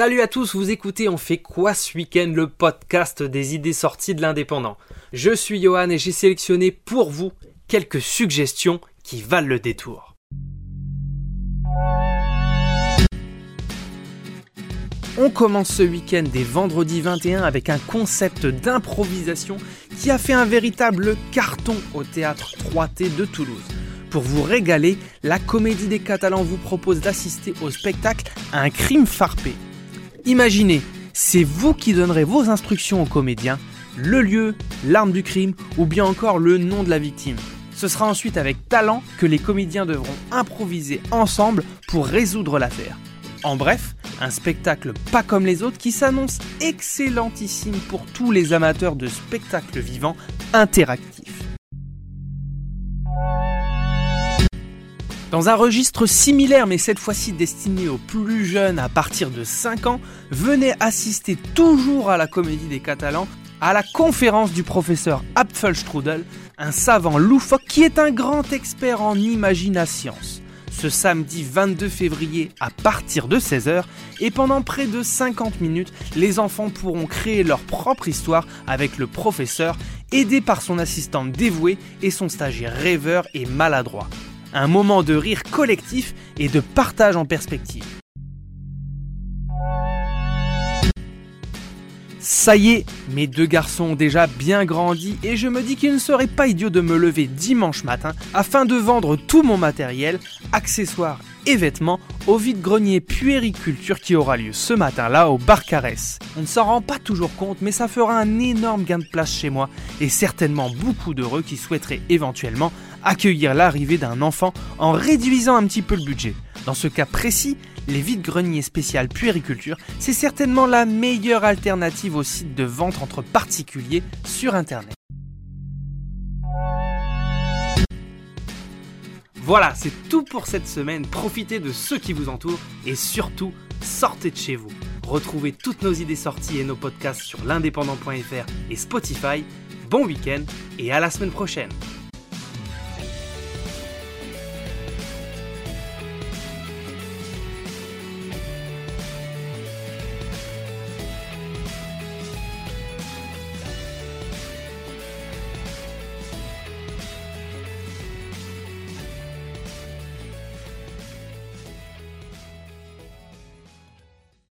Salut à tous, vous écoutez On fait quoi ce week-end le podcast des idées sorties de l'indépendant. Je suis Johan et j'ai sélectionné pour vous quelques suggestions qui valent le détour. On commence ce week-end des vendredis 21 avec un concept d'improvisation qui a fait un véritable carton au théâtre 3T de Toulouse. Pour vous régaler, la Comédie des Catalans vous propose d'assister au spectacle Un crime farpé. Imaginez, c'est vous qui donnerez vos instructions aux comédiens, le lieu, l'arme du crime ou bien encore le nom de la victime. Ce sera ensuite avec talent que les comédiens devront improviser ensemble pour résoudre l'affaire. En bref, un spectacle pas comme les autres qui s'annonce excellentissime pour tous les amateurs de spectacles vivants interactifs. Dans un registre similaire mais cette fois-ci destiné aux plus jeunes à partir de 5 ans, venez assister toujours à la Comédie des Catalans à la conférence du professeur Apfelstrudel, un savant loufoque qui est un grand expert en imagination ce samedi 22 février à partir de 16h et pendant près de 50 minutes, les enfants pourront créer leur propre histoire avec le professeur aidé par son assistante dévouée et son stagiaire rêveur et maladroit. Un moment de rire collectif et de partage en perspective. Ça y est, mes deux garçons ont déjà bien grandi et je me dis qu'il ne serait pas idiot de me lever dimanche matin afin de vendre tout mon matériel, accessoires et vêtements au vide-grenier puériculture qui aura lieu ce matin-là au Bar Caresse. On ne s'en rend pas toujours compte, mais ça fera un énorme gain de place chez moi et certainement beaucoup d'heureux qui souhaiteraient éventuellement accueillir l'arrivée d'un enfant en réduisant un petit peu le budget. Dans ce cas précis, les vides-greniers spécial puériculture, c'est certainement la meilleure alternative au site de vente entre particuliers sur Internet. Voilà, c'est tout pour cette semaine. Profitez de ceux qui vous entourent et surtout, sortez de chez vous. Retrouvez toutes nos idées sorties et nos podcasts sur l'indépendant.fr et Spotify. Bon week-end et à la semaine prochaine.